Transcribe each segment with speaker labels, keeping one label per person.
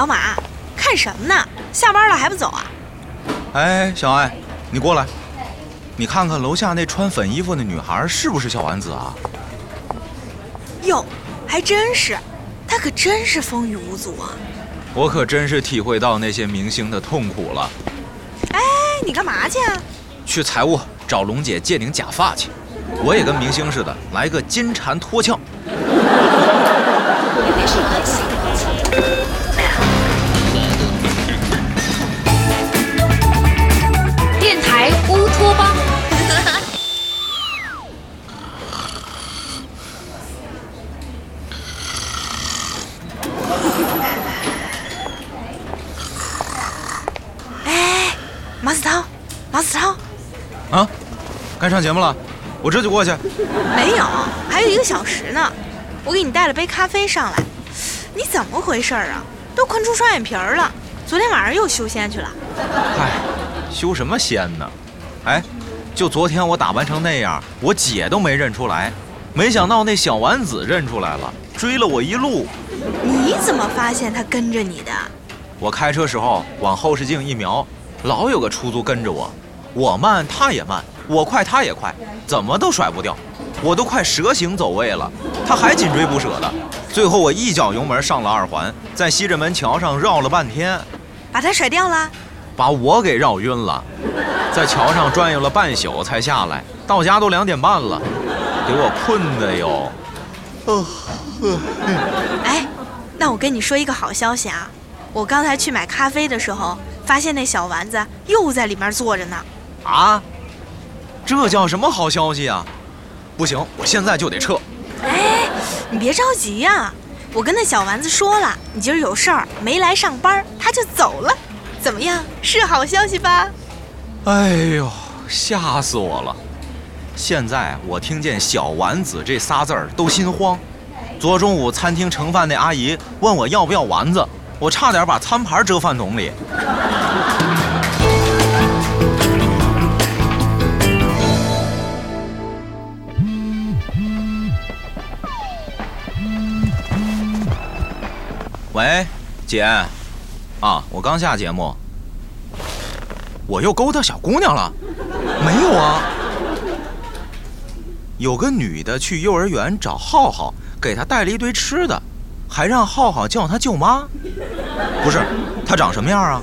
Speaker 1: 老马，看什么呢？下班了还不走啊？
Speaker 2: 哎，小艾，你过来，你看看楼下那穿粉衣服的女孩是不是小丸子啊？
Speaker 1: 哟，还真是，她可真是风雨无阻啊！
Speaker 2: 我可真是体会到那些明星的痛苦了。
Speaker 1: 哎，你干嘛去啊？
Speaker 2: 去财务找龙姐借顶假发去。我也跟明星似的，来个金蝉脱壳。上节目了，我这就过去。
Speaker 1: 没有，还有一个小时呢。我给你带了杯咖啡上来，你怎么回事啊？都困出双眼皮儿了。昨天晚上又修仙去了。
Speaker 2: 嗨，修什么仙呢？哎，就昨天我打扮成那样，我姐都没认出来，没想到那小丸子认出来了，追了我一路。
Speaker 1: 你怎么发现他跟着你的？
Speaker 2: 我开车时候往后视镜一瞄，老有个出租跟着我，我慢他也慢，我快他也快，怎么都甩不掉。我都快蛇形走位了，他还紧追不舍的。最后我一脚油门上了二环，在西直门桥上绕了半天，
Speaker 1: 把他甩掉了，
Speaker 2: 把我给绕晕了。在桥上转悠了半宿才下来，到家都两点半了，给我困的哟。
Speaker 1: 哦，哎，那我跟你说一个好消息啊，我刚才去买咖啡的时候，发现那小丸子又在里面坐着呢。
Speaker 2: 啊？这叫什么好消息啊？不行，我现在就得撤。
Speaker 1: 哎，你别着急呀，我跟那小丸子说了，你今儿有事儿没来上班，他就走了。怎么样，是好消息吧？
Speaker 2: 哎呦，吓死我了！现在我听见“小丸子”这仨字儿都心慌。昨中午餐厅盛饭那阿姨问我要不要丸子，我差点把餐盘折饭桶里。喂，姐，啊，我刚下节目，我又勾搭小姑娘了？没有啊，有个女的去幼儿园找浩浩，给他带了一堆吃的，还让浩浩叫她舅妈。不是，她长什么样啊？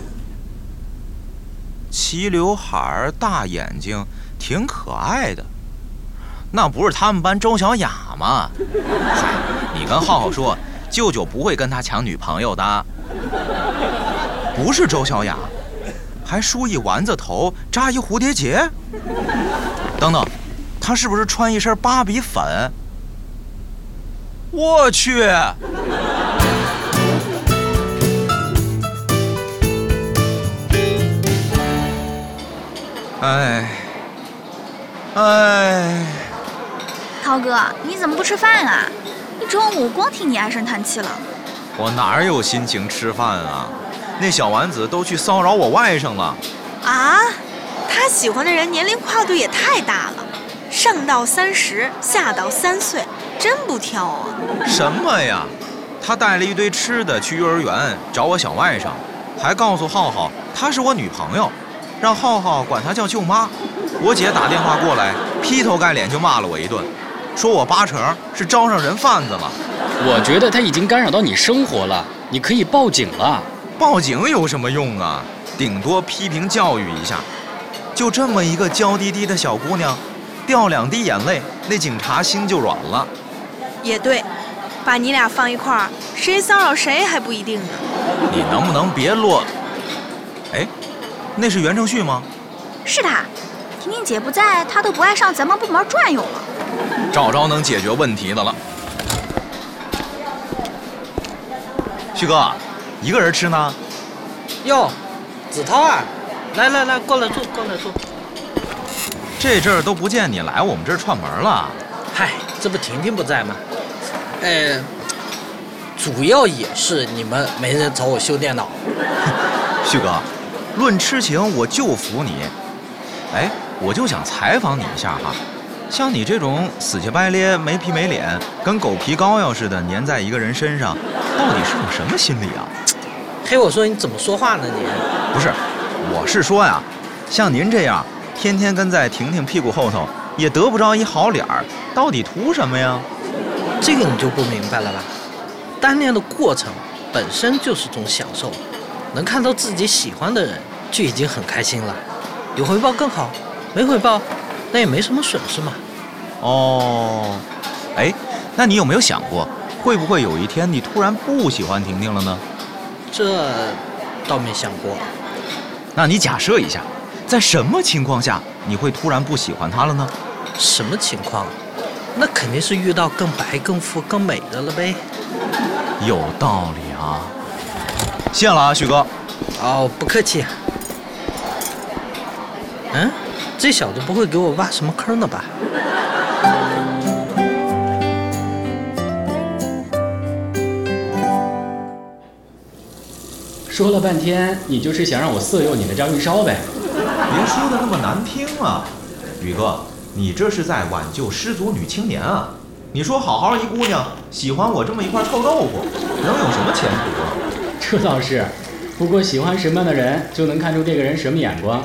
Speaker 2: 齐刘海大眼睛，挺可爱的。那不是他们班周小雅吗？嗨，你跟浩浩说。舅舅不会跟他抢女朋友的，不是周小雅，还梳一丸子头，扎一蝴蝶结。等等，他是不是穿一身芭比粉？我去！哎，哎，
Speaker 3: 涛哥，你怎么不吃饭啊？中午光听你唉声叹气了，
Speaker 2: 我哪有心情吃饭啊？那小丸子都去骚扰我外甥了。
Speaker 1: 啊？他喜欢的人年龄跨度也太大了，上到三十，下到三岁，真不挑啊。
Speaker 2: 什么呀？他带了一堆吃的去幼儿园找我小外甥，还告诉浩浩她是我女朋友，让浩浩管她叫舅妈。我姐打电话过来，劈头盖脸就骂了我一顿。说我八成是招上人贩子了，
Speaker 4: 我觉得他已经干扰到你生活了，你可以报警了。
Speaker 2: 报警有什么用啊？顶多批评教育一下。就这么一个娇滴滴的小姑娘，掉两滴眼泪，那警察心就软了。
Speaker 1: 也对，把你俩放一块儿，谁骚扰谁还不一定呢。
Speaker 2: 你能不能别落？哎，那是袁承旭吗？
Speaker 3: 是他。婷婷姐不在，他都不爱上咱们部门转悠了。
Speaker 2: 找着能解决问题的了，旭哥，一个人吃呢？
Speaker 5: 哟，子涛啊，来来来，过来坐，过来坐。
Speaker 2: 这阵儿都不见你来我们这儿串门了。
Speaker 5: 嗨，这不婷婷不在吗？呃，主要也是你们没人找我修电脑。
Speaker 2: 旭哥，论痴情我就服你。哎，我就想采访你一下哈。像你这种死乞白咧、没皮没脸、跟狗皮膏药似的粘在一个人身上，到底是种什么心理啊？
Speaker 5: 嘿，我说你怎么说话呢你？
Speaker 2: 不是，我是说呀，像您这样天天跟在婷婷屁股后头，也得不着一好脸儿，到底图什么呀？
Speaker 5: 这个你就不明白了吧？单恋的过程本身就是种享受，能看到自己喜欢的人就已经很开心了。有回报更好，没回报那也没什么损失嘛。
Speaker 2: 哦，哎，那你有没有想过，会不会有一天你突然不喜欢婷婷了呢？
Speaker 5: 这倒没想过。
Speaker 2: 那你假设一下，在什么情况下你会突然不喜欢她了呢？
Speaker 5: 什么情况？那肯定是遇到更白、更富、更美的了呗。
Speaker 2: 有道理啊。谢了啊，旭哥。
Speaker 5: 哦，不客气。嗯，这小子不会给我挖什么坑了吧？
Speaker 4: 说了半天，你就是想让我色诱你的张玉烧呗？
Speaker 2: 别说的那么难听啊，宇哥，你这是在挽救失足女青年啊！你说好好一姑娘喜欢我这么一块臭豆腐，能有什么前途啊？
Speaker 4: 这倒是，不过喜欢什么样的人，就能看出这个人什么眼光。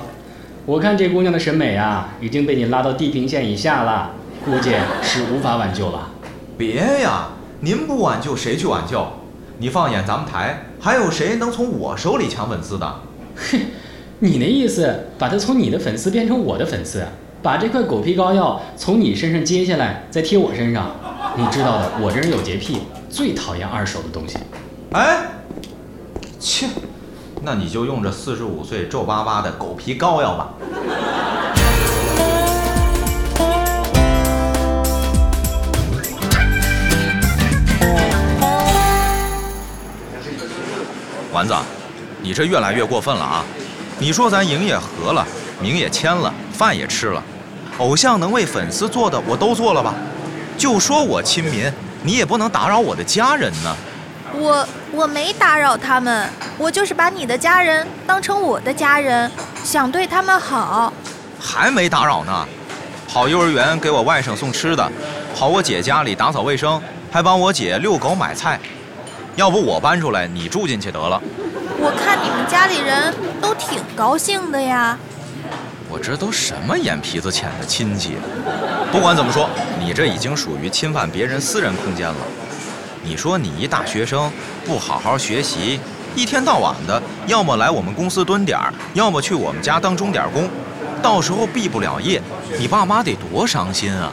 Speaker 4: 我看这姑娘的审美啊，已经被你拉到地平线以下了，估计是无法挽救了。
Speaker 2: 别呀，您不挽救谁去挽救？你放眼咱们台，还有谁能从我手里抢粉丝的？
Speaker 4: 哼，你那意思，把她从你的粉丝变成我的粉丝，把这块狗皮膏药从你身上揭下来，再贴我身上。你知道的，我这人有洁癖，最讨厌二手的东西。
Speaker 2: 哎，切，那你就用这四十五岁皱巴巴的狗皮膏药吧。丸子，你这越来越过分了啊！你说咱营也合了，名也签了，饭也吃了，偶像能为粉丝做的我都做了吧？就说我亲民，你也不能打扰我的家人呢。
Speaker 3: 我我没打扰他们，我就是把你的家人当成我的家人，想对他们好。
Speaker 2: 还没打扰呢，跑幼儿园给我外甥送吃的，跑我姐家里打扫卫生，还帮我姐遛狗买菜。要不我搬出来，你住进去得了。
Speaker 3: 我看你们家里人都挺高兴的呀。
Speaker 2: 我这都什么眼皮子浅的亲戚？不管怎么说，你这已经属于侵犯别人私人空间了。你说你一大学生不好好学习，一天到晚的，要么来我们公司蹲点儿，要么去我们家当钟点工，到时候毕不了业，你爸妈得多伤心啊！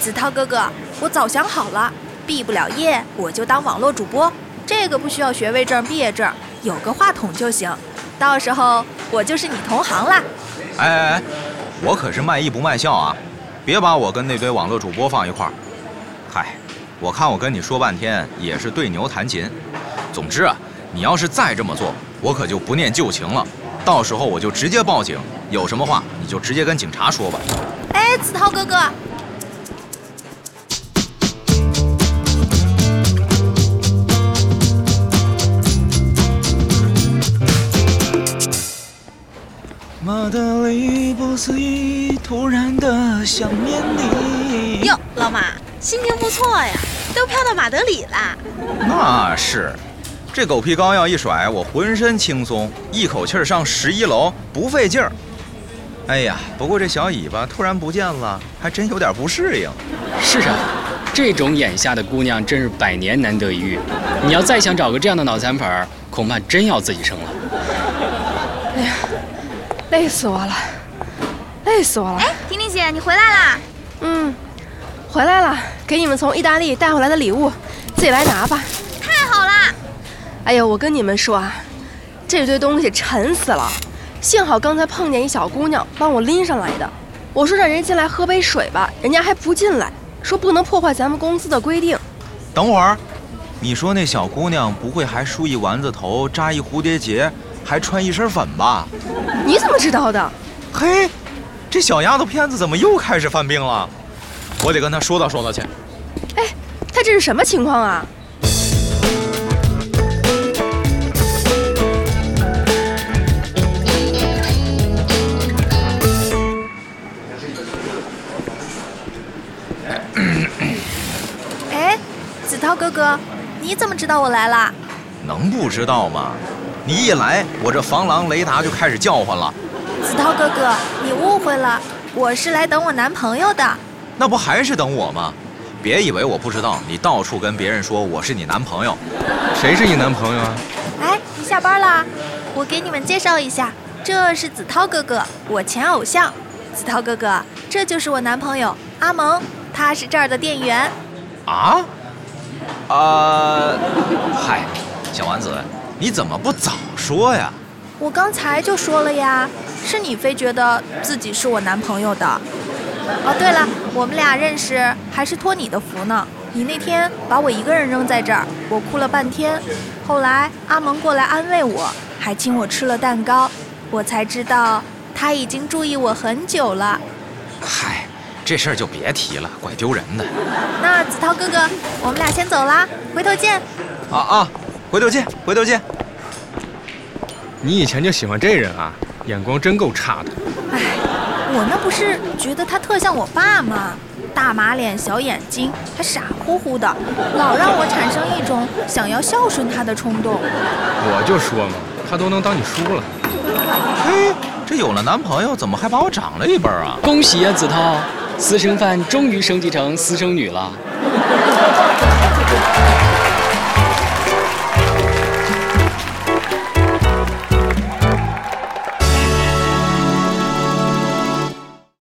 Speaker 3: 子韬哥哥，我早想好了，毕不了业我就当网络主播，这个不需要学位证、毕业证，有个话筒就行。到时候我就是你同行啦。
Speaker 2: 哎哎哎，我可是卖艺不卖笑啊，别把我跟那堆网络主播放一块儿。嗨，我看我跟你说半天也是对牛弹琴。总之啊，你要是再这么做，我可就不念旧情了。到时候我就直接报警，有什么话你就直接跟警察说吧。
Speaker 3: 哎，子韬哥哥，
Speaker 2: 马德里不思议，突然的想念你。
Speaker 1: 哟，老马，心情不错呀，都飘到马德里啦。
Speaker 2: 那是，这狗皮膏药一甩，我浑身轻松，一口气儿上十一楼，不费劲儿。哎呀，不过这小尾巴突然不见了，还真有点不适应。
Speaker 4: 是啊，这种眼下的姑娘真是百年难得一遇。你要再想找个这样的脑残粉儿，恐怕真要自己生了。
Speaker 6: 哎呀累死我了，累死我了。
Speaker 3: 哎，婷婷姐，你回来啦？
Speaker 6: 嗯，回来了，给你们从意大利带回来的礼物，自己来拿吧。
Speaker 3: 太好啦！
Speaker 6: 哎呀，我跟你们说啊，这堆东西沉死了，幸好刚才碰见一小姑娘帮我拎上来的。我说让人进来喝杯水吧，人家还不进来，说不能破坏咱们公司的规定。
Speaker 2: 等会儿，你说那小姑娘不会还梳一丸子头，扎一蝴蝶结，还穿一身粉吧？
Speaker 6: 你怎么知道的？
Speaker 2: 嘿，这小丫头片子怎么又开始犯病了？我得跟他说道说道去。
Speaker 6: 哎，他这是什么情况啊？
Speaker 3: 哎，子韬哥哥，你怎么知道我来了？
Speaker 2: 能不知道吗？你一来，我这防狼雷达就开始叫唤了。
Speaker 3: 子韬哥哥，你误会了，我是来等我男朋友的。
Speaker 2: 那不还是等我吗？别以为我不知道，你到处跟别人说我是你男朋友。
Speaker 7: 谁是你男朋友啊？
Speaker 3: 哎，你下班啦？我给你们介绍一下，这是子韬哥哥，我前偶像。子韬哥哥，这就是我男朋友阿蒙，他是这儿的店员。
Speaker 2: 啊？啊？嗨，小丸子，你怎么不早说呀？
Speaker 3: 我刚才就说了呀，是你非觉得自己是我男朋友的。哦，对了，我们俩认识还是托你的福呢。你那天把我一个人扔在这儿，我哭了半天。后来阿蒙过来安慰我，还请我吃了蛋糕，我才知道他已经注意我很久了。
Speaker 2: 嗨，这事儿就别提了，怪丢人的。
Speaker 3: 那子韬哥哥，我们俩先走啦，回头见。
Speaker 2: 啊啊，回头见，回头见。
Speaker 7: 你以前就喜欢这人啊？眼光真够差的。
Speaker 3: 唉，我那不是觉得他特像我爸吗？大马脸、小眼睛，还傻乎乎的，老让我产生一种想要孝顺他的冲动。
Speaker 7: 我就说嘛，他都能当你叔了。
Speaker 2: 嘿，这有了男朋友，怎么还把我长了一辈儿啊？
Speaker 4: 恭喜呀，子韬，私生饭终于升级成私生女了。